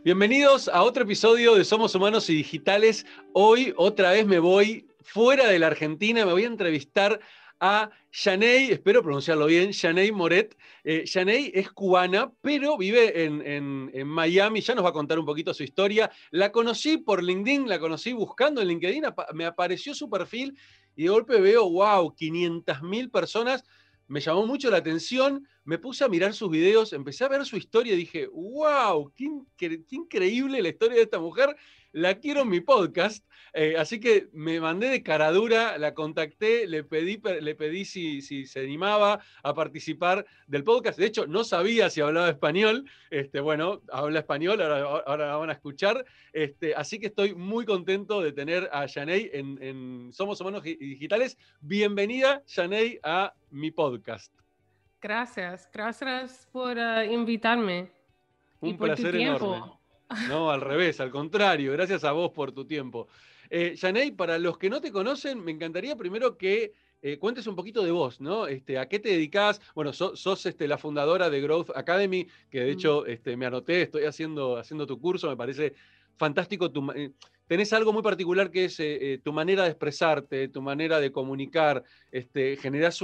Bienvenidos a otro episodio de Somos Humanos y Digitales. Hoy otra vez me voy fuera de la Argentina, me voy a entrevistar a Yanei, espero pronunciarlo bien, Yanei Moret. Eh, es cubana, pero vive en, Miami, ya nos va a contar un poquito su historia. La conocí por LinkedIn, la conocí buscando en LinkedIn, me apareció su perfil y de golpe veo, wow, 500 mil personas me llamó mucho la atención, me puse a mirar sus videos, empecé a ver su historia y dije, wow, qué, increíble la historia de esta mujer, la quiero en mi podcast. Eh, así que me mandé de caradura, la contacté, le pedí, le pedí si, si, se animaba a participar del podcast. De hecho, no sabía si hablaba español. Este, bueno, habla español, ahora, la van a escuchar. Este, así que estoy muy contento de tener a Janey en, Somos Humanos Digitales. Bienvenida, Janey, a mi podcast. Gracias, gracias por uh, invitarme. Un y por placer tu tiempo. enorme. No, al revés, al contrario, gracias a vos por tu tiempo. Eh, para los que no te conocen, me encantaría primero que eh, cuentes un poquito de vos, ¿no? Este, ¿A qué te dedicas? Bueno, sos, este, la fundadora de Growth Academy, que de hecho este, me anoté, estoy haciendo, haciendo tu curso, me parece fantástico. Eh, tenés algo muy particular que es eh, tu manera de expresarte, tu manera de comunicar, este, generás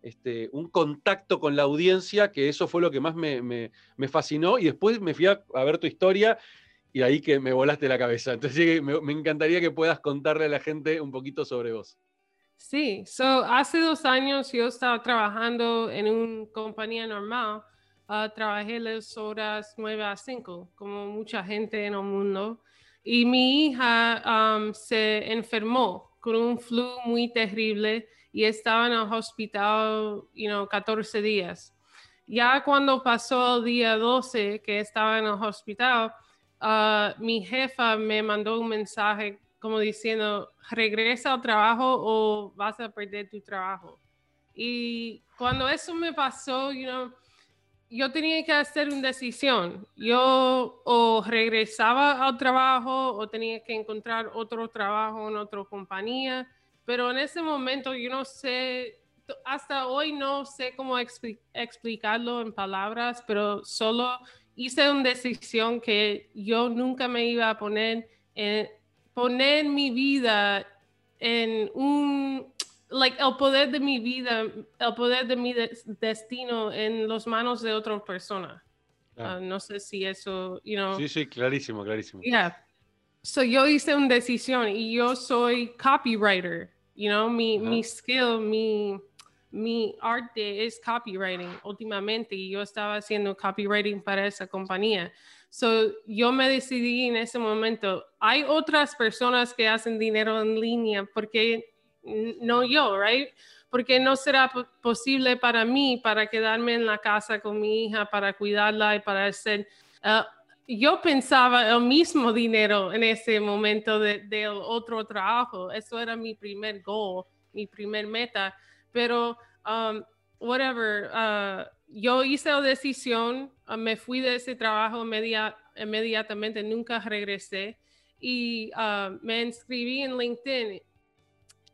este, un contacto con la audiencia, que eso fue lo que más me, fascinó, y después me fui a, ver tu historia y ahí que me volaste la cabeza. Entonces me, encantaría que puedas contarle a la gente un poquito sobre vos. Sí, so, hace dos años yo estaba trabajando en una compañía normal. Uh, trabajé las horas 9 a 5, como mucha gente en el mundo. Y mi hija um, se enfermó con un flu muy terrible y estaba en el hospital, you know, 14 días. Ya cuando pasó el día 12 que estaba en el hospital, uh, mi jefa me mandó un mensaje como diciendo, regresa al trabajo o vas a perder tu trabajo. Y cuando eso me pasó, you know, yo tenía que hacer una decisión. Yo o regresaba al trabajo o tenía que encontrar otro trabajo en otra compañía. Pero en ese momento yo no sé, hasta hoy no sé cómo explicarlo en palabras, pero solo hice una decisión que yo nunca me iba a poner en poner mi vida en un like el poder de mi vida, el poder de mi destino en las manos de otra persona. Ah, no sé si eso, you know. Sí, sí, clarísimo, clarísimo. Yeah. So yo hice una decisión y yo soy copywriter, you know, mi, mi skill, mi, mi arte es copywriting últimamente y yo estaba haciendo copywriting para esa compañía. So, yo me decidí en ese momento, hay otras personas que hacen dinero en línea, porque no yo, right? Porque no será posible para mí para quedarme en la casa con mi hija, para cuidarla y para hacer... Uh, yo pensaba el mismo dinero en ese momento del de otro trabajo. Eso era mi primer goal, mi primer meta pero, um, whatever, uh, yo hice la decisión, uh, me fui de ese trabajo inmediatamente, nunca regresé y uh, me inscribí en LinkedIn.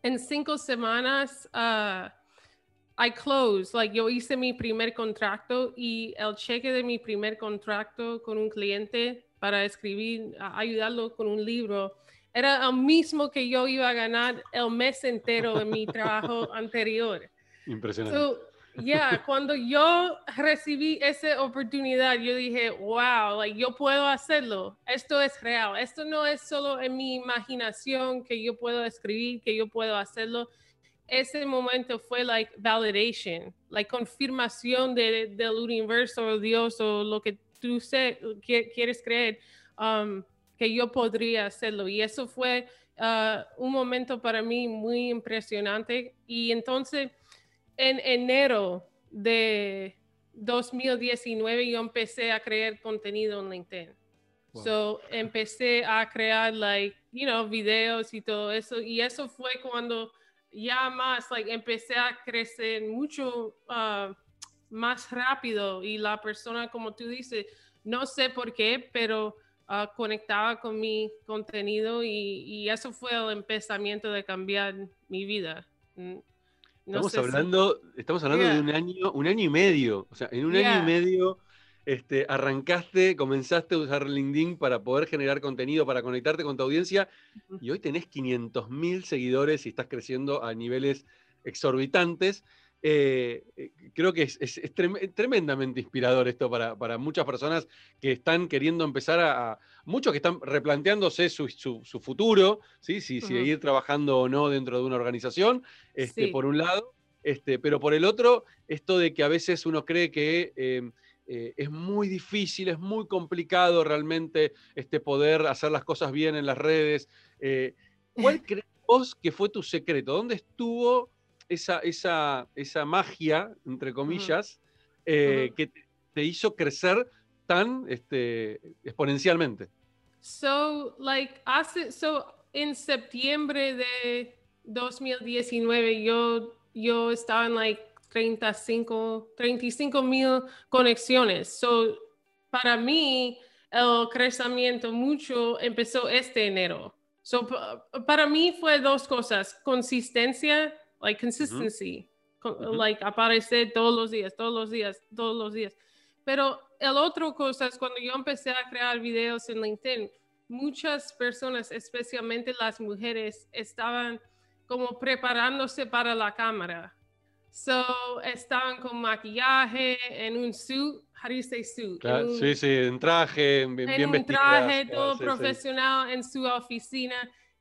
En cinco semanas, I closed, like yo hice mi primer contrato y el cheque de mi primer contrato con un cliente para escribir, ayudarlo con un libro era el mismo que yo iba a ganar el mes entero de mi trabajo anterior. Impresionante. Ya, yeah, cuando yo recibí esa oportunidad, yo dije, wow, like, yo puedo hacerlo. Esto es real. Esto no es solo en mi imaginación que yo puedo escribir, que yo puedo hacerlo. Ese momento fue like validation, like confirmación de, del universo, Dios o lo que tú sé, quieres creer. Um, que yo podría hacerlo. Y eso fue ah, un momento para mí muy impresionante. Y entonces, en enero de 2019, yo empecé a crear contenido en LinkedIn. So, empecé a crear, like, you know, videos y todo eso. Y eso fue cuando ya más, like, empecé a crecer mucho ah, más rápido. Y la persona, como tú dices, no sé por qué, pero uh, conectaba con mi contenido y, eso fue el empezamiento de cambiar mi vida. Estamos hablando, estamos hablando de un año, un año y medio. O sea, en un año y medio este, arrancaste, comenzaste a usar LinkedIn para poder generar contenido, para conectarte con tu audiencia, y hoy tenés 500.000 seguidores y estás creciendo a niveles exorbitantes. Eh, eh, creo que es, tremendamente inspirador esto para, muchas personas que están queriendo empezar a, muchos que están replanteándose su, futuro, ¿sí? si, seguir trabajando o no dentro de una organización, este, por un lado, este, pero por el otro, esto de que a veces uno cree que eh, es muy difícil, es muy complicado realmente este, poder hacer las cosas bien en las redes. ¿Cuál crees vos que fue tu secreto? ¿Dónde estuvo esa, esa, esa magia, entre comillas, eh, que te, hizo crecer tan este, exponencialmente? So, like, hace, so, en septiembre de 2019 yo, yo estaba en, like, 35, 35 mil conexiones. So, para mí, el crecimiento mucho empezó este enero. So, para mí fue dos cosas, consistencia like consistency, like aparecer todos los días, todos los días, todos los días. Pero el otro cosa es cuando yo empecé a crear videos en LinkedIn, muchas personas, especialmente las mujeres, estaban como preparándose para la cámara. So, estaban con maquillaje, en un suit, how do you say suit? sí, sí, en traje, bien, en un traje, todo profesional, en su oficina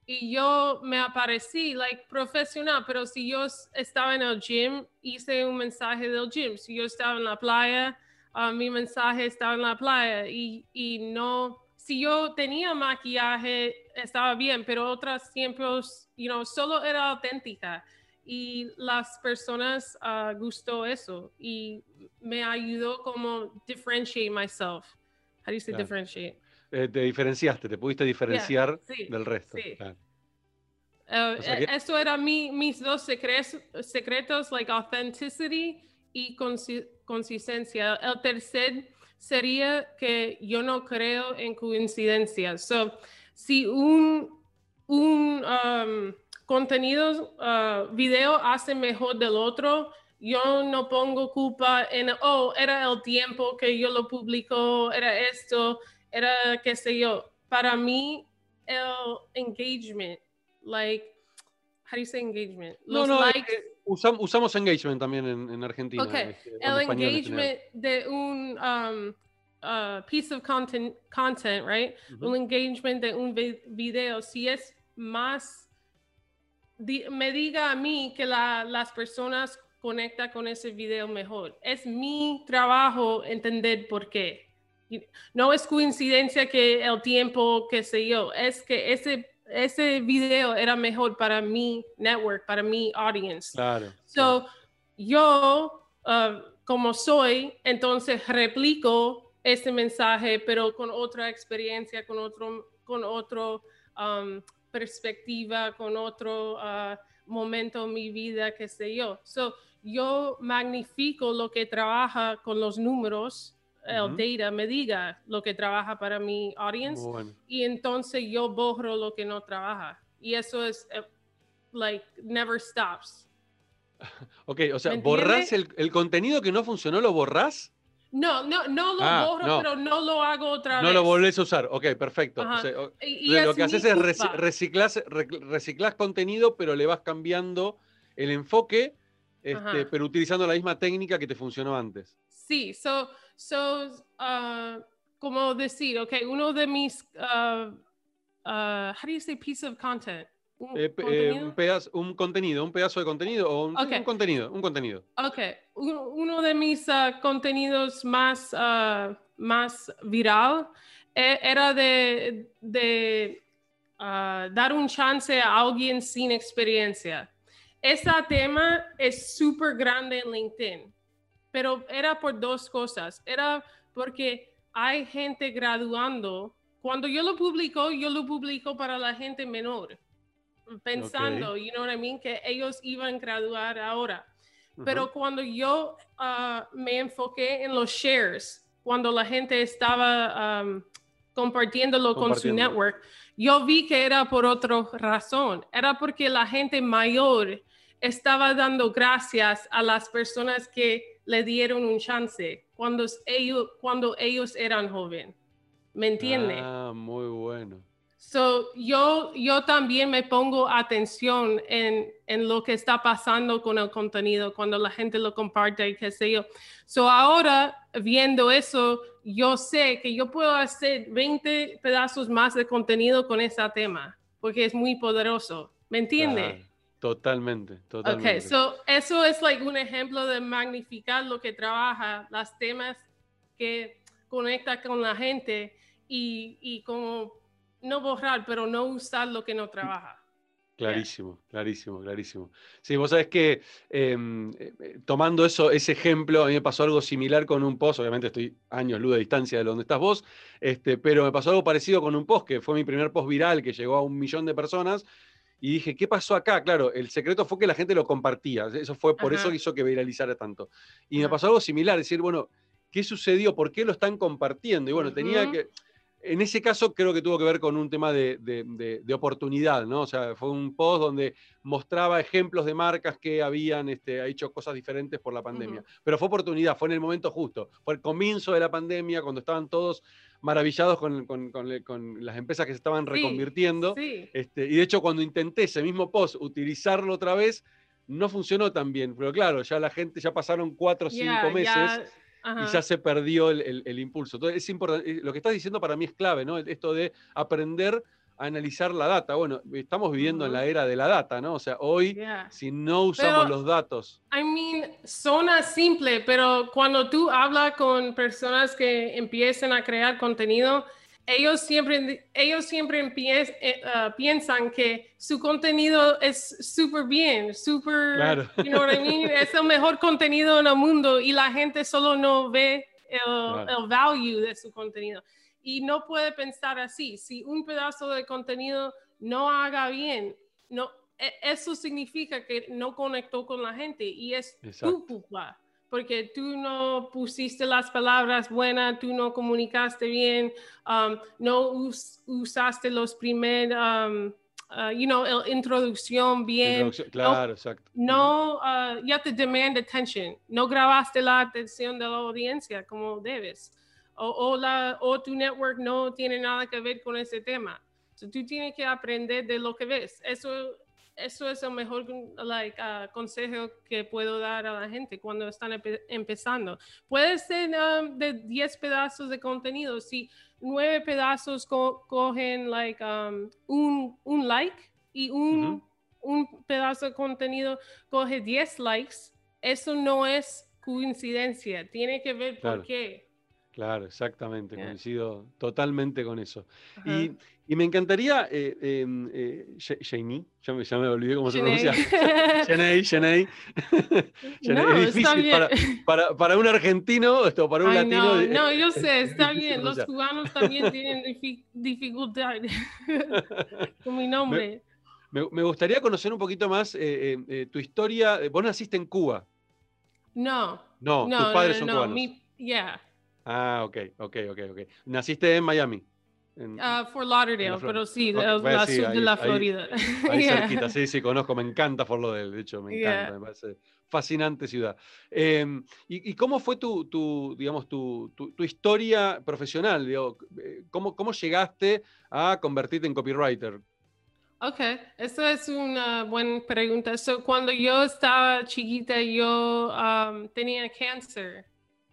y yo me aparecí, like, profesional, pero si yo estaba en el gym, hice un mensaje del gym. Si yo estaba en la playa, uh, mi mensaje estaba en la playa. Y, y, no, si yo tenía maquillaje, estaba bien, pero otras tiempos, you know, solo era auténtica. Y las personas uh, gustó eso y me ayudó como differentiate myself. How do you say differentiate? Eh, te diferenciaste, te pudiste diferenciar del resto. Sí. Eh, eh, eso era mi, mis dos secretos, secretos, like authenticity y consistencia. El tercer sería que yo no creo en coincidencias. So, si un, un um, contenido, uh, video hace mejor del otro, yo no pongo culpa en, oh, era el tiempo que yo lo publicó, era esto, era qué sé yo. Para mí, el engagement, like, how do you say engagement? Los no, no, likes. Eh, usamos, usamos, engagement también en, en Argentina. Okay, este, el engagement de un um, uh, piece of content, content right? Uh -huh. Un engagement de un video, si es más, di, me diga a mí que la, las personas conectan con ese video mejor. Es mi trabajo entender por qué. No es coincidencia que el tiempo, que sé yo, es que ese, ese video era mejor para mi network, para mi audience. Claro. So, yo, uh, como soy, entonces replico ese mensaje, pero con otra experiencia, con otro, con otro um, perspectiva, con otro uh, momento en mi vida, que sé yo. So, yo magnifico lo que trabaja con los números el data me diga lo que trabaja para mi audience y entonces yo borro lo que no trabaja. Y eso es, eh, like, never stops. Ok, o sea, ¿borras el, el, contenido que no funcionó, lo borras? No, no, no lo ah, borro, pero no lo hago otra vez. No lo volvés a usar, ok, perfecto. lo que haces es reciclar, contenido, pero le vas cambiando el enfoque, este, pero utilizando la misma técnica que te funcionó antes. Sí, so, So, uh, como decir, ok, uno de mis, uh, uh, how do you say piece of content? Un, eh, eh, un, pedazo, un, contenido, un pedazo de contenido o un, okay. un contenido, un contenido. Ok, uno de mis uh, contenidos más, uh, más viral eh, era de, de uh, dar un chance a alguien sin experiencia. Ese tema es súper grande en LinkedIn pero era por dos cosas. Era porque hay gente graduando. Cuando yo lo publico, yo lo publico para la gente menor, pensando, you know what I mean, que ellos iban a graduar ahora. Pero cuando yo ah, me enfoqué en los shares, cuando la gente estaba um, compartiéndolo con su network, yo vi que era por otra razón. Era porque la gente mayor estaba dando gracias a las personas que le dieron un chance. cuando ellos, cuando ellos eran jóvenes. ¿Me entiende? Ah, muy bueno. So, yo, yo también me pongo atención en, en, lo que está pasando con el contenido, cuando la gente lo comparte y qué sé yo. So, ahora, viendo eso, yo sé que yo puedo hacer 20 pedazos más de contenido con ese tema, porque es muy poderoso. ¿Me entiende? Totalmente, totalmente. Ok, so, eso es like un ejemplo de magnificar lo que trabaja, las temas que conecta con la gente y, y como no borrar, pero no usar lo que no trabaja. Clarísimo, clarísimo, clarísimo. Sí, vos sabés que em, eh, tomando eso, ese ejemplo, a mí me pasó algo similar con un post, obviamente estoy años luz de distancia de donde estás vos, este, pero me pasó algo parecido con un post, que fue mi primer post viral, que llegó a un millón de personas, y dije, ¿qué pasó acá? Claro, el secreto fue que la gente lo compartía, eso fue por eso que hizo que viralizara tanto. Y me pasó algo similar, decir, bueno, ¿qué sucedió? ¿Por qué lo están compartiendo? Y bueno, tenía que en ese caso creo que tuvo que ver con un tema de, oportunidad, ¿no? O sea, fue un post donde mostraba ejemplos de marcas que habían este, hecho cosas diferentes por la pandemia. Pero fue oportunidad, fue en el momento justo. Fue el comienzo de la pandemia, cuando estaban todos maravillados con, las empresas que se estaban reconvirtiendo. Este, y de hecho, cuando intenté ese mismo post utilizarlo otra vez, no funcionó tan bien. Pero claro, ya la gente, ya pasaron cuatro o cinco meses y ya se perdió el, impulso. Entonces, es importante, eh, lo que estás diciendo para mí es clave, ¿no? Esto de aprender a analizar la data. Bueno, estamos viviendo en la era de la data, ¿no? O sea, hoy, si no usamos los datos. I mean, suena simple, pero cuando tú hablas con personas que empiezan a crear contenido, ellos siempre, ellos siempre ah, piensan que su contenido es súper bien, súper, claro. you know what I mean? es el mejor contenido en el mundo y la gente solo no ve el, el value de su contenido. Y no puede pensar así. Si un pedazo de contenido no haga bien, no, e, eso significa que no conectó con la gente y es tu culpa porque tú no pusiste las palabras buenas, tú no comunicaste bien, um, no usaste los primeros, um, uh, you know, la introducción bien. claro, exacto. No, uh, you have to demand attention. No grabaste la atención de la audiencia como debes. O, o, la, o tu network no tiene nada que ver con ese tema. So, tú tienes que aprender de lo que ves. Eso eso es el mejor like, uh, consejo que puedo dar a la gente cuando están empezando. Puede ser um, de 10 pedazos de contenido. Si 9 pedazos cogen like, um, un, un, like y un, un pedazo de contenido coge 10 likes, eso no es coincidencia. Tiene que ver por qué. Claro, exactamente, coincido totalmente con eso. Y, y, me encantaría, eh, em, eh, ya, me, ya, me, olvidé cómo se pronuncia. Jenny, Jenny. es difícil para, para, para, un argentino, esto, para un latino. No, no, yo sé, está bien. Los cubanos también tienen dificultad con mi nombre. Me, me, gustaría conocer un poquito más eh, tu historia. Vos naciste en Cuba. No. No, tus padres son cubanos. Yeah. Ah, ok, ok, ok, ok. ¿Naciste en Miami? En, uh, Fort Lauderdale, pero sí, la, la sur de la Florida. Ahí, cerquita, sí, sí, conozco, me encanta Fort Lauderdale, de hecho, me encanta, me parece fascinante ciudad. Eh, y, cómo fue tu, tu digamos, tu, tu, historia profesional? Digo, eh, ¿cómo, ¿Cómo llegaste a convertirte en copywriter? Ok, eso es una buena pregunta. So, cuando yo estaba chiquita, yo um, tenía cáncer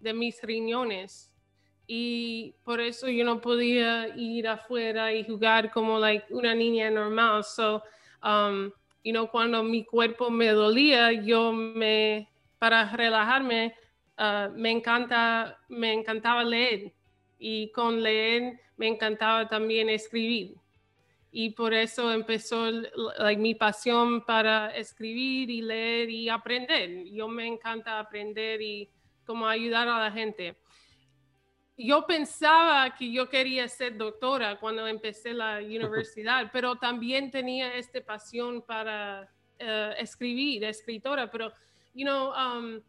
de mis riñones y por eso yo no podía ir afuera y jugar como like una niña normal. So, um, you know, cuando mi cuerpo me dolía, yo me, para relajarme, uh, me encanta, me encantaba leer y con leer me encantaba también escribir. Y por eso empezó like, mi pasión para escribir y leer y aprender. Yo me encanta aprender y como ayudar a la gente. Yo pensaba que yo quería ser doctora cuando empecé la universidad, pero también tenía esta pasión para uh, escribir, escritora, pero, you know, um,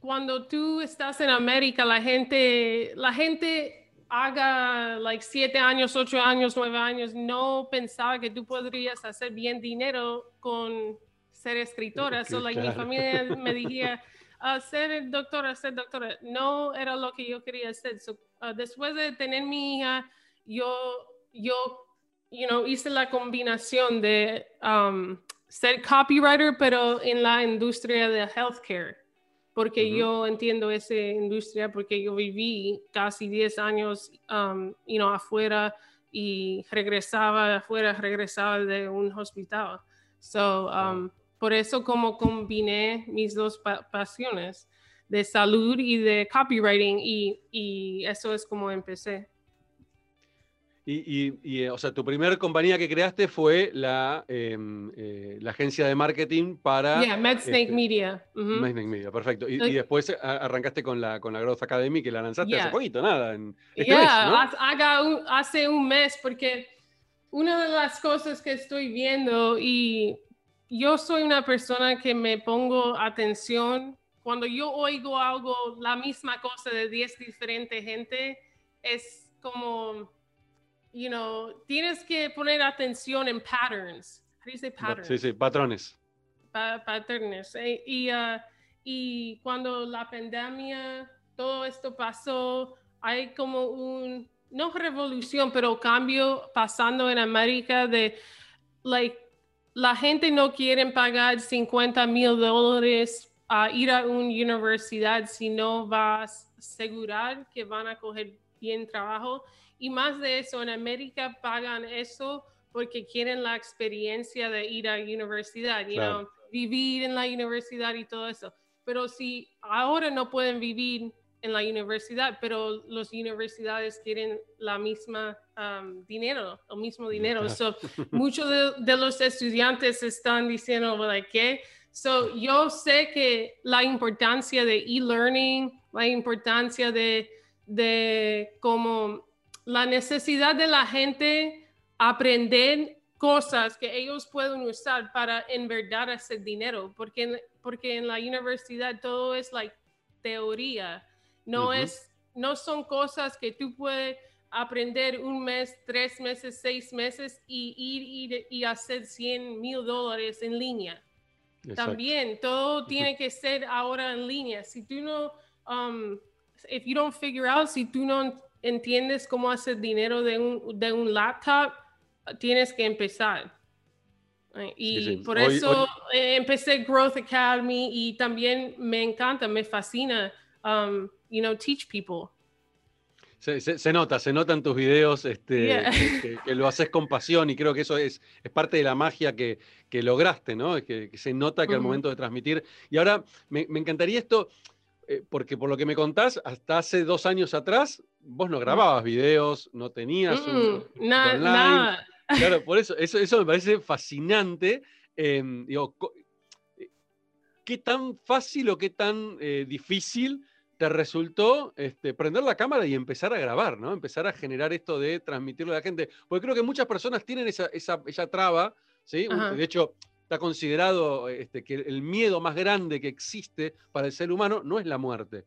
cuando tú estás en América, la gente, la gente haga like siete años, ocho años, nueve años, no pensaba que tú podrías hacer bien dinero con ser escritora. So, like, mi familia me decía, a ser doctora, ser doctora. No era lo que yo quería hacer. Uh, después de tener mi hija, yo, yo, you know, hice la combinación de um, ser copywriter, pero en la industria de healthcare. Porque yo entiendo esa industria, porque yo viví casi 10 años, um, you know, afuera y regresaba afuera, regresaba de un hospital. So, um, por eso como combiné mis dos pasiones de salud y de copywriting y, y eso es como empecé. Y, y, o sea, tu primera compañía que creaste fue la, em, eh, la agencia de marketing para... Yeah, MedSnake este, Media. MedSnake Media, perfecto. Y, después arrancaste con la, con la Growth Academy que la lanzaste hace poquito, nada. En este yeah, hace un mes porque una de las cosas que estoy viendo y yo soy una persona que me pongo atención cuando yo oigo algo, la misma cosa de 10 diferentes gente, es como you know, tienes que poner atención en patterns. You say patterns? Sí, sí, patrones. patrones. Eh, y, uh, y cuando la pandemia, todo esto pasó, hay como un, no revolución, pero cambio pasando en América de, like, la gente no quiere pagar 50 mil dólares a ir a una universidad si no vas a asegurar que van a coger bien trabajo. Y más de eso, en América pagan eso porque quieren la experiencia de ir a la universidad, you vivir en la universidad y todo eso. Pero si ahora no pueden vivir en la universidad, pero las universidades quieren la misma um, dinero, el mismo dinero. So, muchos de, los estudiantes están diciendo, ¿qué? So, yo sé que la importancia de e-learning, la importancia de, de cómo la necesidad de la gente aprender cosas que ellos pueden usar para en verdad hacer dinero, porque, porque en la universidad todo es like teoría, no es, no son cosas que tú puedes aprender un mes, tres meses, seis meses y ir, y hacer 100 mil dólares en línea. También todo tiene que ser ahora en línea. Si tú no, um, if you don't figure out, si tú no entiendes cómo hacer dinero de un, de un laptop, tienes que empezar. Y por eso eh, empecé Growth Academy y también me encanta, me fascina, um, you know, teach people. Se, nota, se nota en tus videos este, que, lo haces con pasión y creo que eso es, es parte de la magia que, que lograste, ¿no? Que, que se nota que al momento de transmitir. Y ahora me, me encantaría esto, eh, porque por lo que me contás, hasta hace dos años atrás, vos no grababas videos, no tenías un, mm, nada. Claro, por eso, eso, eso me parece fascinante. Em, digo, eh, ¿qué tan fácil o qué tan eh, difícil te resultó este, prender la cámara y empezar a grabar, ¿no? Empezar a generar esto de transmitirlo a la gente. Porque creo que muchas personas tienen esa, esa, esa traba, ¿sí? De hecho, está considerado este, que el miedo más grande que existe para el ser humano no es la muerte.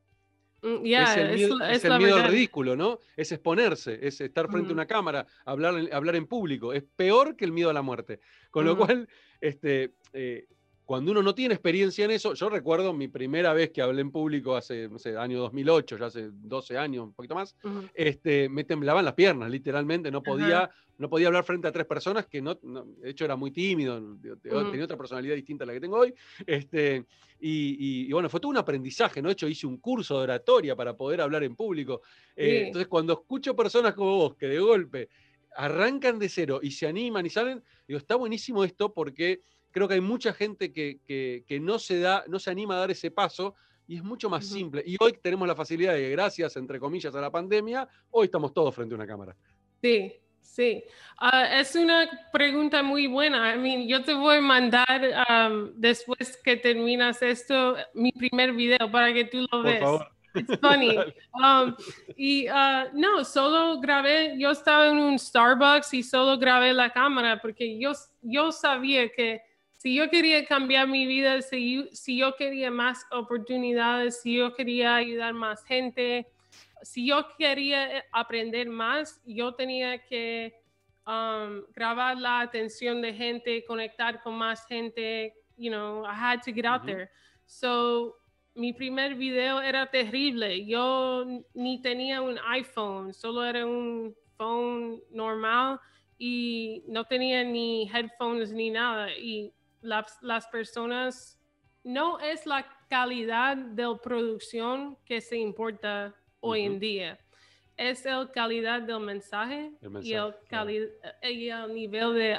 Mm, es el miedo, ridículo, ¿no? Es exponerse, es estar frente a una cámara, hablar, hablar en público. Es peor que el miedo a la muerte. Con lo cual, este, eh, cuando uno no tiene experiencia en eso, yo recuerdo mi primera vez que hablé en público hace, no sé, año 2008, ya hace 12 años, un poquito más, este, me temblaban las piernas, literalmente, no podía, no podía hablar frente a tres personas, que no, de hecho era muy tímido, tenía otra personalidad distinta a la que tengo hoy, este, y, bueno, fue todo un aprendizaje, ¿no? De hecho, hice un curso de oratoria para poder hablar en público. Eh, entonces, cuando escucho personas como vos que de golpe arrancan de cero y se animan y salen, digo, está buenísimo esto porque creo que hay mucha gente que, no, se da, no se anima a dar ese paso y es mucho más simple. Y hoy tenemos la facilidad de, gracias, entre comillas, a la pandemia, hoy estamos todos frente a una cámara. Sí, sí. Ah, es una pregunta muy buena. I mean, yo te voy a mandar um, después que terminas esto mi primer video para que tú lo veas. Por favor. It's funny. Um, y uh, no, solo grabé, yo estaba en un Starbucks y solo grabé la cámara porque yo, yo sabía que si yo quería cambiar mi vida, si, si yo quería más oportunidades, si yo quería ayudar más gente, si yo quería eh, aprender más, yo tenía que um, grabar la atención de gente, conectar con más gente. You know, I had to get out there. So, mi primer video era terrible. Yo ni tenía un iPhone, solo era un phone normal y no tenía ni headphones ni nada. Y las, las personas, no es la calidad de la producción que se importa hoy en día. Es la calidad del mensaje, y, el el nivel de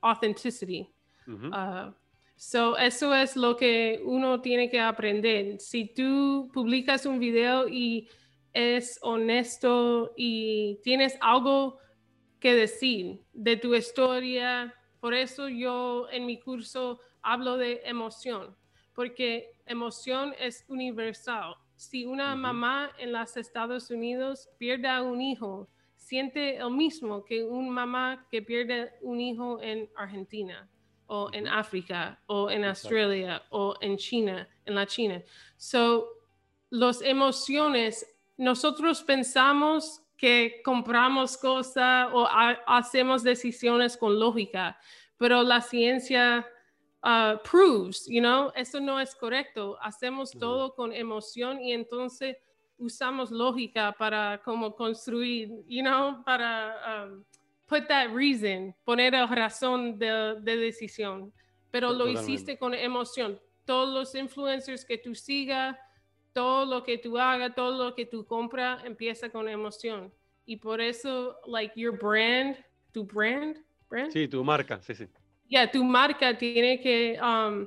authenticity. So, eso es lo que uno tiene que aprender. Si tú publicas un video y es honesto y tienes algo que decir de tu historia, por eso yo en mi curso hablo de emoción, porque emoción es universal. Si una mamá en los Estados Unidos pierde a un hijo, siente lo mismo que una mamá que pierde un hijo en Argentina o en África o en Australia o en China, en la China. So, las emociones, nosotros pensamos que compramos cosas o hacemos decisiones con lógica, pero la ciencia uh, proves, you know, eso no es correcto. Hacemos todo con emoción y entonces usamos lógica para como construir, you know, para um, put that reason, poner la razón de, decisión, pero lo hiciste con emoción. Todos los influencers que tú sigas, todo lo que tú hagas, todo lo que tú compras, empieza con emoción. Y por eso, like, your brand, tu brand, brand? Sí, tu marca, sí, sí. Ya, tu marca tiene que, um,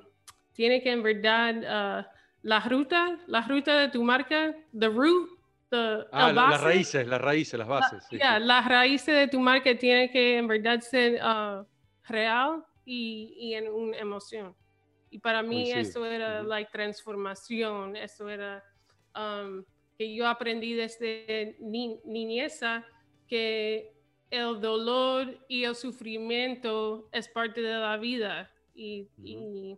tiene que en verdad, uh, la ruta, la ruta de tu marca, the root, ah, las raíces, las raíces, las bases. Ya, las raíces de tu marca tienen que en verdad ser uh, real y, y, en una emoción. Y para mí eso era la transformación, eso era um, que yo aprendí desde ni, niñeza que el dolor y el sufrimiento es parte de la vida. Y, y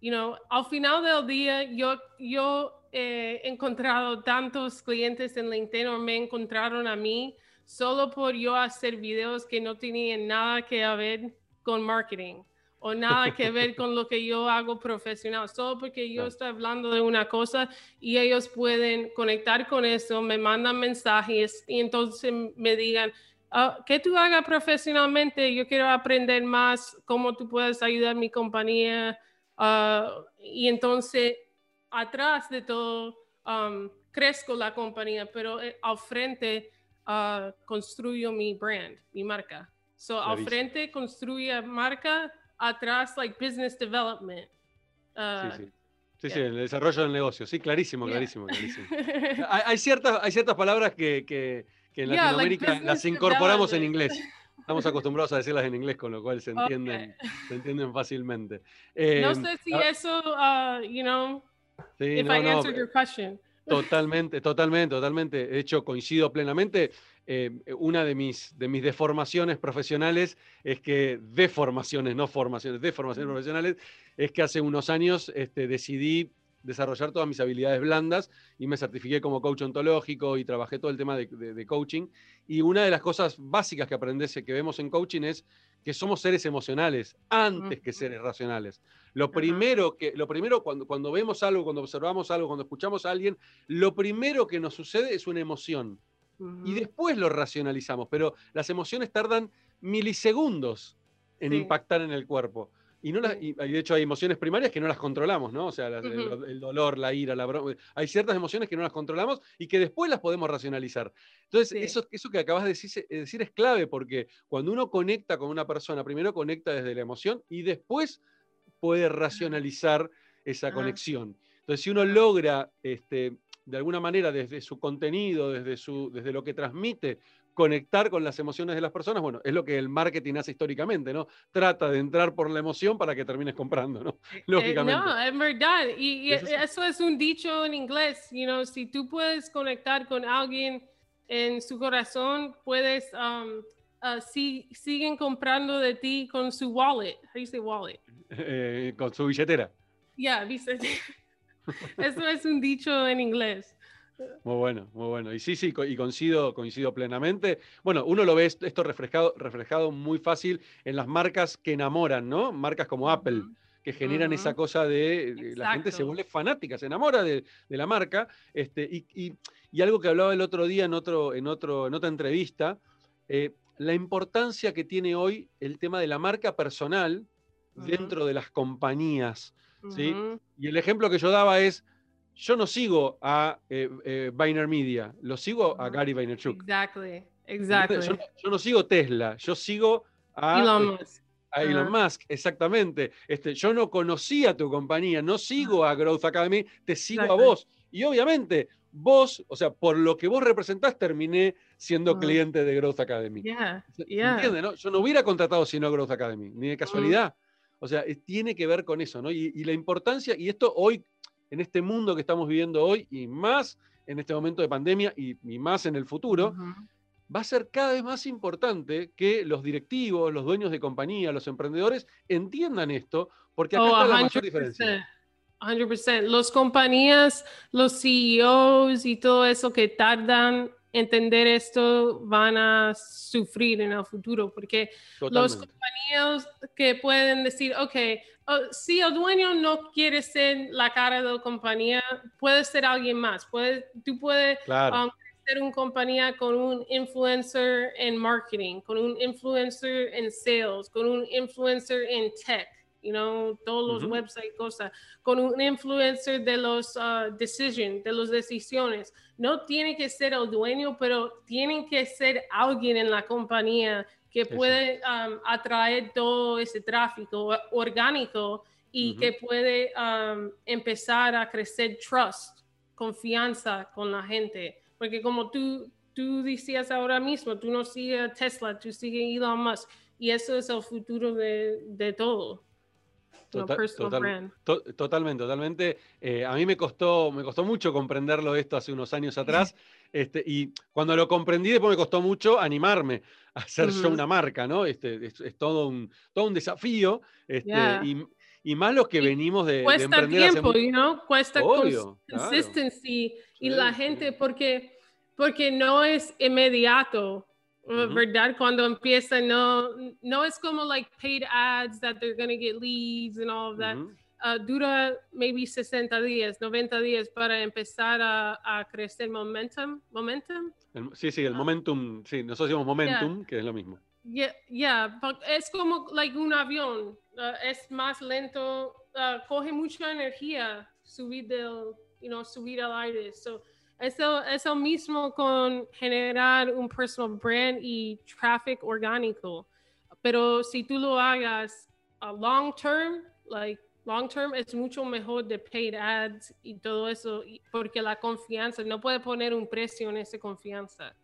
you know, al final del día yo, yo he encontrado tantos clientes en LinkedIn o me encontraron a mí solo por yo hacer videos que no tenían nada que ver con marketing o nada que ver con lo que yo hago profesional, solo porque yo estoy hablando de una cosa y ellos pueden conectar con eso, me mandan mensajes y entonces me digan, ah, ¿qué tú hagas profesionalmente? Yo quiero aprender más, cómo tú puedes ayudar a mi compañía. Uh, y entonces atrás de todo um, crezco la compañía, pero eh, al frente uh, construyo mi brand, mi marca. So al frente construye marca, atrás like business development. Uh, sí, sí. Sí, sí, el desarrollo del negocio. Sí, clarísimo, clarísimo, clarísimo. hay, ciertas, hay ciertas palabras que, que, en Latinoamérica las incorporamos en inglés. Estamos acostumbrados a decirlas en inglés, con lo cual se entienden, se entienden fácilmente. no sé eh, si eso, uh, you know, Sí, no, no, Totalmente, totalmente, totalmente. De hecho, coincido plenamente. Eh, una de mis, de mis deformaciones profesionales es que, deformaciones, no formaciones, deformaciones profesionales, es que hace unos años este, decidí desarrollar todas mis habilidades blandas y me certifiqué como coach ontológico y trabajé todo el tema de, coaching. Y una de las cosas básicas que aprendes, que vemos en coaching es que somos seres emocionales antes que seres racionales. Lo primero, que, lo primero cuando, cuando vemos algo, cuando observamos algo, cuando escuchamos a alguien, lo primero que nos sucede es una emoción. Y después lo racionalizamos, pero las emociones tardan milisegundos en impactar en el cuerpo. Y, no y, de hecho hay emociones primarias que no las controlamos, ¿no? O sea, el, dolor, la ira, la broma. Hay ciertas emociones que no las controlamos y que después las podemos racionalizar. Entonces, eso, eso que acabas de decir, decir, es clave porque cuando uno conecta con una persona, primero conecta desde la emoción y después puede racionalizar esa conexión. Entonces, si uno logra, este, de alguna manera, desde su contenido, desde, su, desde lo que transmite, conectar con las emociones de las personas, bueno, es lo que el marketing hace históricamente, ¿no? Trata de entrar por la emoción para que termines comprando, ¿no? Eh, Lógicamente. no, es verdad. Y, eso, es un dicho en inglés, you know, si tú puedes conectar con alguien en su corazón, puedes, um, uh, si, siguen comprando de ti con su wallet. How you say wallet? Eh, con su billetera. Ya, yeah, eso es un dicho en inglés. Muy bueno, muy bueno. Y sí, sí, y coincido, coincido plenamente. Bueno, uno lo ve esto reflejado, reflejado muy fácil en las marcas que enamoran, ¿no? Marcas como Apple, que generan esa cosa de, la gente se vuelve fanática, se enamora de, la marca. Este, y, algo que hablaba el otro día en, otro, en, otro, en otra entrevista, eh, la importancia que tiene hoy el tema de la marca personal dentro de las compañías. ¿sí? Y el ejemplo que yo daba es, yo no sigo a eh, eh Media, lo sigo a Gary Vaynerchuk. Exactly, exactly. Yo, no sigo Tesla, yo sigo a Elon Musk. A Elon Musk, exactamente. Este, yo no conocía tu compañía, no sigo a Growth Academy, te sigo a vos. Y obviamente, vos, o sea, por lo que vos representás, terminé siendo cliente de Growth Academy. Yo no hubiera contratado sino Growth Academy, ni de casualidad. O sea, tiene que ver con eso, ¿no? Y, la importancia, y esto hoy, en este mundo que estamos viviendo hoy, y más en este momento de pandemia, y, más en el futuro, va a ser cada vez más importante que los directivos, los dueños de compañía, los emprendedores entiendan esto, porque acá oh, está la mayor diferencia. 100%. Los compañías, los CEOs y todo eso que tardan entender esto van a sufrir en el futuro, porque los compañías que pueden decir, ok, oh, si el dueño no quiere ser la cara de la compañía, puede ser alguien más. Puede, tú puedes um, ser una compañía con un influencer en marketing, con un influencer en sales, con un influencer en tech you know, todos los websites, cosas, con un influencer de los uh, decisions, de las decisiones. No tiene que ser el dueño, pero tiene que ser alguien en la compañía que puede um, atraer todo ese tráfico orgánico y que puede um, empezar a crecer trust, confianza con la gente. Porque como tú, tú decías ahora mismo, tú no sigues Tesla, tú sigues Elon Musk y eso es el futuro de, de todo totalmente, totalmente. Eh, a mí me costó, me costó mucho comprenderlo esto hace unos años atrás. Este, y cuando lo comprendí, después me costó mucho animarme a hacer yo una marca, ¿no? Este, es, todo, un, todo un desafío. Este, y, más los que venimos de, Cuesta tiempo, ¿no? Cuesta consistency y la gente, porque, porque no es inmediato. ¿Verdad? Cuando empieza, no, no es como like paid ads that they're going to get leads and all of that. Uh, dura maybe 60 días, 90 días para empezar a, a crecer momentum. ¿Momentum? sí, sí, el ah. momentum, sí, nosotros decimos momentum, que es lo mismo. Yeah, yeah, es como like un avión, uh, es más lento, uh, coge mucha energía subir del, you know, subir al aire. So, eso es lo mismo con generar un personal brand y traffic orgánico. Pero si tú lo hagas a long term, like long term, es mucho mejor de paid ads y todo eso, porque la confianza, no puede poner un precio en esa confianza.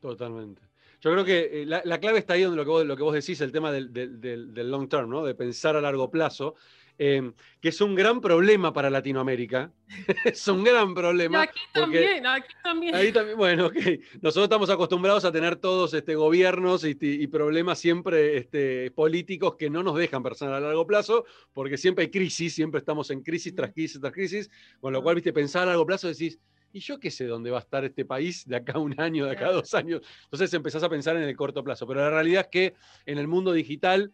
Totalmente. Yo creo que eh, la, clave está ahí donde lo que vos, lo que vos decís, el tema del, del, del long term, ¿no? De pensar a largo plazo. Em, que es un gran problema para Latinoamérica. es un gran problema. Y aquí también, aquí también. Ahí también, bueno, ok. Nosotros estamos acostumbrados a tener todos este, gobiernos y, problemas siempre este, políticos que no nos dejan pensar a largo plazo, porque siempre hay crisis, siempre estamos en crisis tras crisis tras crisis, con lo cual, viste, pensar a largo plazo decís, ¿y yo qué sé dónde va a estar este país de acá a un año, de acá a dos años? Entonces empezás a pensar en el corto plazo. Pero la realidad es que en el mundo digital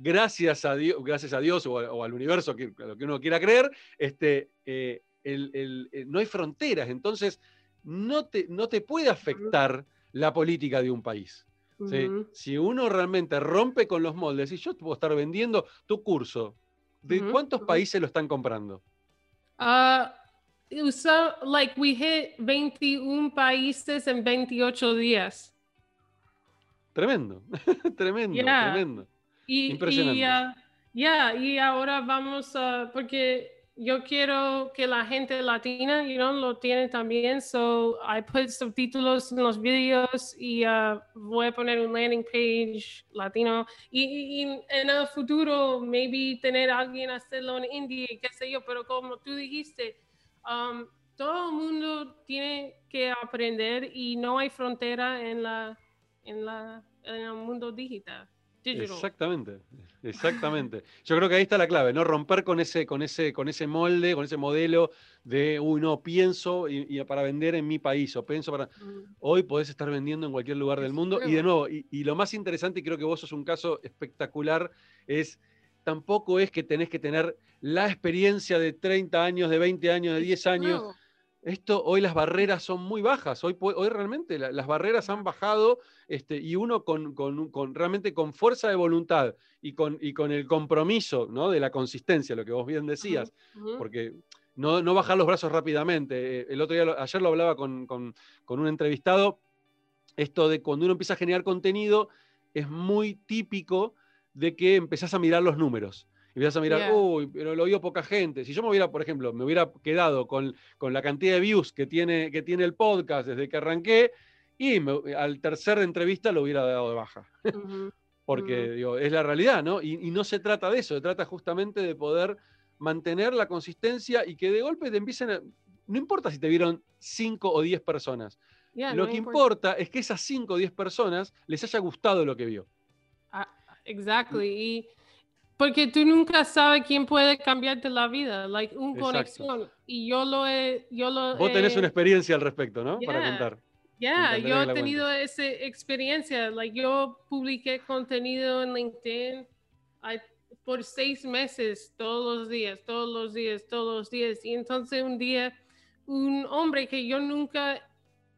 gracias a Dios, gracias a Dios o, al universo, que, lo que uno quiera creer, este, eh, eh, no hay fronteras. Entonces, no te, no te puede afectar la política de un país. Si uno realmente rompe con los moldes, y yo te puedo estar vendiendo tu curso, ¿de cuántos países lo están comprando? Uh, like we hit 21 países en 28 días. Tremendo, tremendo, tremendo. Y, Y, ah, y ahora vamos a, porque yo quiero que la gente latina, you know, lo tiene también, so I put subtítulos en los videos y uh, voy a poner un landing page latino. Y, en el futuro maybe tener a alguien hacerlo en India, qué sé yo, pero como tú dijiste, um, todo el mundo tiene que aprender y no hay frontera en la en la en el mundo digital. Exactamente, exactamente. Yo creo que ahí está la clave, ¿no? Romper con ese, con ese, con ese molde, con ese modelo de, uy, no, pienso y, para vender en mi país, o pienso para. Mm. Hoy podés estar vendiendo en cualquier lugar del mundo. Y de nuevo, y, lo más interesante, y creo que vos sos un caso espectacular, es tampoco es que tenés que tener la experiencia de 30 años, de 20 años, de 10 años. Esto, hoy las barreras son muy bajas, hoy, realmente la- las barreras han bajado este, y uno con, con- con- realmente con fuerza de voluntad y con, y con el compromiso ¿no? de la consistencia, lo que vos bien decías, porque no, no bajar los brazos rápidamente. Eh, El otro día, ayer lo hablaba con, con- con un entrevistado, esto de cuando uno empieza a generar contenido, es muy típico de que empezás a mirar los números. Y empiezas a mirar, Yeah. uy, pero lo vio poca gente. Si yo me hubiera, por ejemplo, me hubiera quedado con, con la cantidad de views que tiene, que tiene el podcast desde que arranqué, y me- al tercer entrevista lo hubiera dado de baja porque digo, es la realidad, ¿no? Y, y no se trata de eso, se trata justamente de poder mantener la consistencia y que de golpe te empiecen a... No importa si te vieron 5 o 10 personas, Yeah, lo no que importa. importa es que esas 5 o 10 personas les haya gustado lo que vio. Ah, Exactly. Y porque tú nunca sabes quién puede cambiarte la vida, like un Exacto. conexión. Y yo lo he, yo lo Vos tenés he- una experiencia al respecto, ¿no? Para Yeah. contar. Yeah, encantaría yo he tenido esa experiencia. Like, yo publiqué contenido en LinkedIn ay, por seis meses, todos los días, todos los días, todos los días. Y entonces un día, un hombre que yo nunca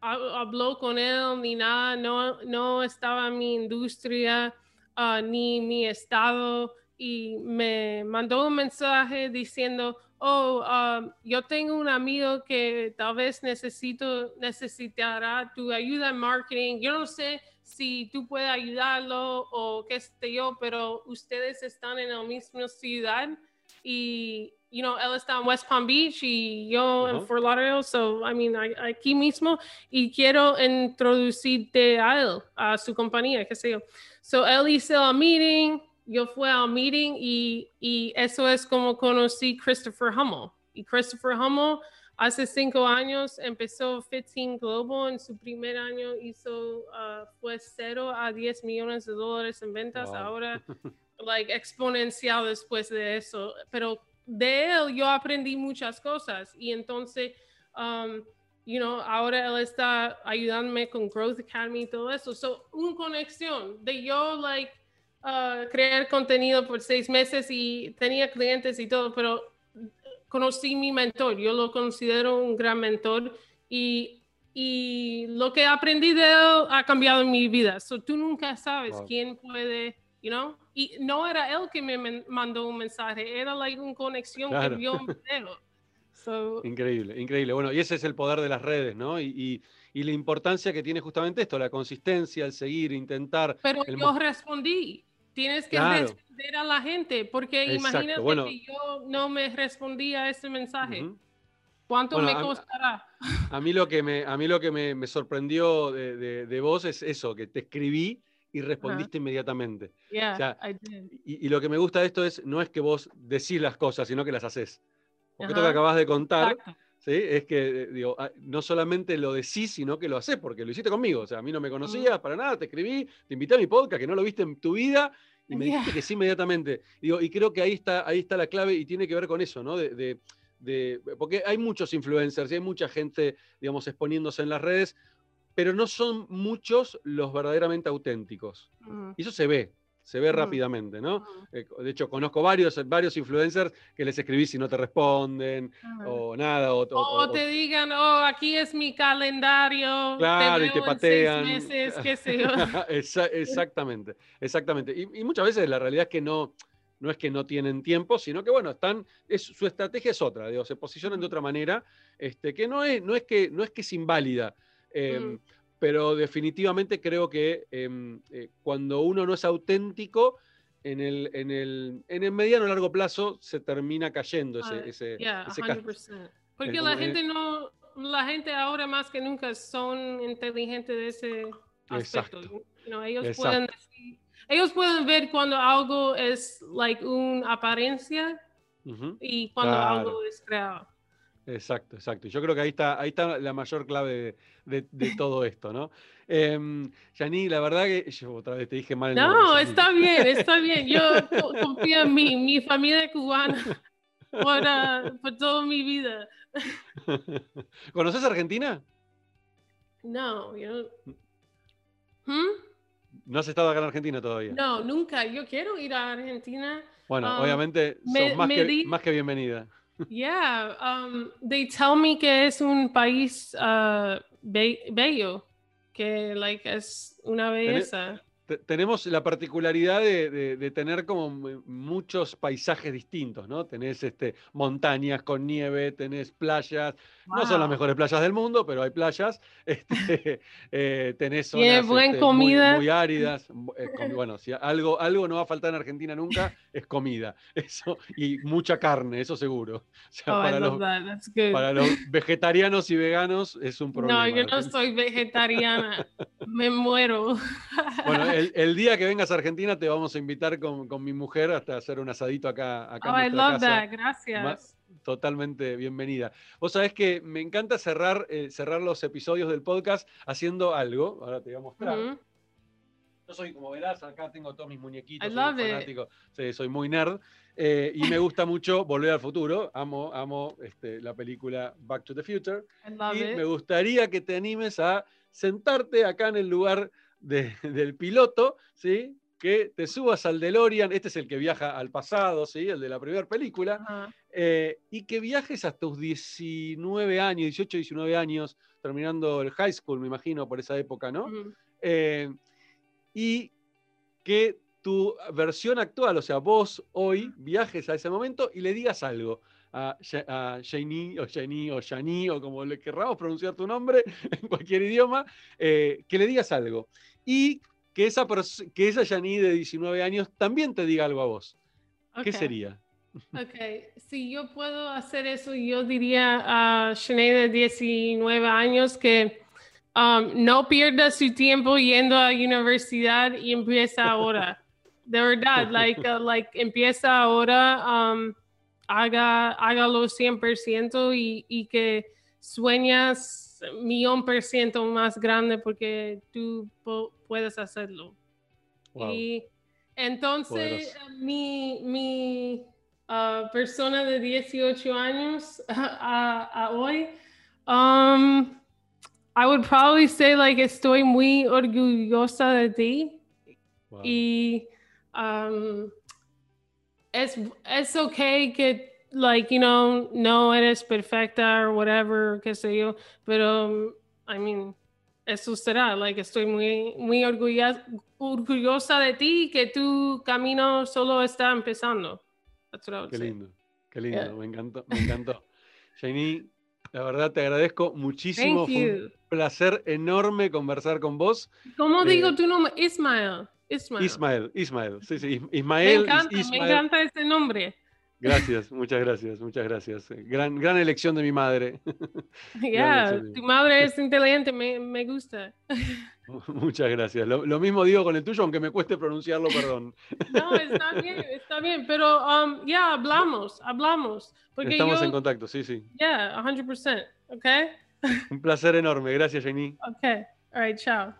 ha- habló con él ni nada, no, no estaba en mi industria ah, ni mi estado y me mandó un mensaje diciendo, oh, um, yo tengo un amigo que tal vez necesito, necesitará tu ayuda en marketing. Yo no sé si tú puedes ayudarlo o qué sé yo, pero ustedes están en la misma ciudad y, you know, él está en West Palm Beach y yo en Ajá. Fort Lauderdale, so, I mean, aquí mismo y quiero introducirte a él, a su compañía, qué sé yo. So, él hizo el meeting, yo fui al meeting y, y eso es como conocí Christopher Hummel. Y Christopher Hummel hace cinco años empezó 15 Global, en su primer año hizo, ah, fue 0 a 10 millones de dólares en ventas, Wow. ahora like exponencial después de eso, pero de él yo aprendí muchas cosas y entonces, um, you know, ahora él está ayudándome con Growth Academy y todo eso. So, una conexión de yo, like, uh, crear contenido por seis meses y tenía clientes y todo, pero conocí mi mentor, yo lo considero un gran mentor y, y lo que aprendí de él ha cambiado mi vida. So, tú nunca sabes Wow. quién puede, you know, y no era él que me mandó un mensaje, era like una conexión Claro. que vio un video. So, Increíble, increíble. Bueno, y ese es el poder de las redes, ¿no? Y, y- y la importancia que tiene justamente esto, la consistencia, el seguir, intentar. pero el yo respondí. Tienes que Claro. responder a la gente, porque Exacto, imagínate bueno. que yo no me respondía a ese mensaje. ¿Cuánto Bueno, me costará? A mí lo que me, a mí lo que me, me sorprendió de, de- de vos es eso, que te escribí y respondiste inmediatamente. Yeah, sea, I did. Y, y lo que me gusta de esto es, no es que vos decís las cosas, sino que las haces. Porque esto que acabas de contar, Exacto. ¿Sí? es que digo, ah, no solamente lo decís, sino que lo haces, porque lo hiciste conmigo. O sea, a mí no me conocías para nada, te escribí, te invité a mi podcast, que no lo viste en tu vida, y me dijiste que sí inmediatamente. Digo, y creo que ahí está, ahí está la clave y tiene que ver con eso, ¿no? De, de- de- porque hay muchos influencers y hay mucha gente, digamos, exponiéndose en las redes, pero no son muchos los verdaderamente auténticos. Y eso se ve, se ve Ujú. rápidamente, ¿no? ujú, Eh, De hecho, conozco varios, varios influencers que les escribí si no te responden ujú. o nada. O, o- te digan, oh, aquí es mi calendario. Claro, y te patean. Seis meses, qué sé yo. Exa- exactamente, exactamente. Y, y muchas veces la realidad es que no, no es que no tienen tiempo, sino que bueno, están, es, su estrategia es otra, digo, se posicionan de otra manera, este, que no es, no es que no es que es inválida. em, Mm. Pero definitivamente creo que em, eh, cuando uno no es auténtico, en el, en el, en el mediano o largo plazo se termina cayendo ese, Ah, ese, Yeah, ese cas- 100%. Porque la gente no, la gente ahora más que nunca son inteligentes de ese aspecto. Exacto. you know, ellos Exacto. pueden decir- ellos pueden ver cuando algo es like una apariencia Ujú. y cuando Claro. algo es creado. Exacto, exacto. Yo creo que ahí está, ahí está la mayor clave de, de- de todo esto, ¿no? Eh, Yani, la verdad que yo otra vez te dije mal el No, está bien, está bien. Yo co- confío en mí, mi familia cubana por, ah, por toda mi vida. ¿Conoces Argentina? No, yo ¿Hmm? ¿No has estado acá en Argentina todavía? No, nunca. Yo quiero ir a Argentina. Bueno, Um, obviamente me- sos más, me que, di- más que bienvenida. Yeah, um, they tell me que es un país uh, be- bello, que like es una belleza. Te- Tenemos la particularidad de, de- de tener como mu- muchos paisajes distintos, ¿no? Tenés este, montañas con nieve, tenés playas, no son las mejores playas del mundo, pero hay playas. Este, eh, tenés zonas buen este, muy- comida. Muy, áridas. bu- eh, bueno, si algo, algo no va a faltar en Argentina nunca, es comida. Eso, y mucha carne, eso seguro. O sea, Oh, para, los, para los vegetarianos y veganos es un problema. No, yo no soy vegetariana. Me muero. Bueno, el, el día que vengas a Argentina te vamos a invitar con, con mi mujer hasta hacer un asadito acá, acá oh, en I love casa. that. Gracias. Totalmente bienvenida. Vos sabés que me encanta cerrar, eh, cerrar los episodios del podcast haciendo algo. Ahora te voy a mostrar. Yo soy, como verás, acá tengo todos mis muñequitos. I soy love it. fanático. Sí, soy muy nerd. eh, y me gusta mucho Volver al Futuro. Amo, amo este, la película Back to the Future. I love y it. me gustaría que te animes a sentarte acá en el lugar de- del piloto, ¿sí? Que te subas al DeLorean, este es el que viaja al pasado, ¿sí? el de la primera película, eh, y que viajes hasta tus 19 años, 18, 19 años, terminando el high school, me imagino, por esa época, ¿no? Eh, y que tu versión actual, o sea, vos hoy viajes a ese momento y le digas algo a, a Janie o Janie o Janie o como le querramos pronunciar tu nombre en cualquier idioma, eh, que le digas algo. Y que esa, que esa Janie de 19 años también te diga algo a vos. ¿Qué Ok. sería? Ok, si yo puedo hacer eso, yo diría a Sinead de 19 años que um, no pierda su tiempo yendo a la universidad y empieza ahora. De verdad, like, uh, like empieza ahora, um, haga, hágalo 100% y, y que sueñas millón por ciento más grande porque tú puedes hacerlo. Wow. Y entonces, mi, mi ah, persona de 18 años a, a hoy, um, I would probably say like estoy muy orgullosa de ti wow. y um, es, es okay que like you know no eres perfecta or whatever qué sé yo pero um, I mean eso será like estoy muy muy orgullosa orgullosa de ti que tu camino solo está empezando That's what I would Qué say. lindo, qué lindo, Yeah. me encantó, me encantó. Janie, la verdad te agradezco muchísimo, Thank fue you. un placer enorme conversar con vos. ¿Cómo Eh, digo tu nombre? Ismael. Ismael. Ismael, Ismael, sí, sí, Is- Me Ismael, Is- encanta, me Ismael. encanta ese nombre. Gracias, muchas gracias, muchas gracias. Eh, Gran, gran elección de mi madre. Yeah, tu madre es inteligente, me, me gusta. muchas gracias. Lo, lo mismo digo con el tuyo, aunque me cueste pronunciarlo, perdón. No, está bien, está bien, pero um, ya hablamos, hablamos. Porque Estamos yo, en contacto, sí, sí. yeah, 100%, ¿ok? Un placer enorme. Gracias, Janie. Ok, all right, chao.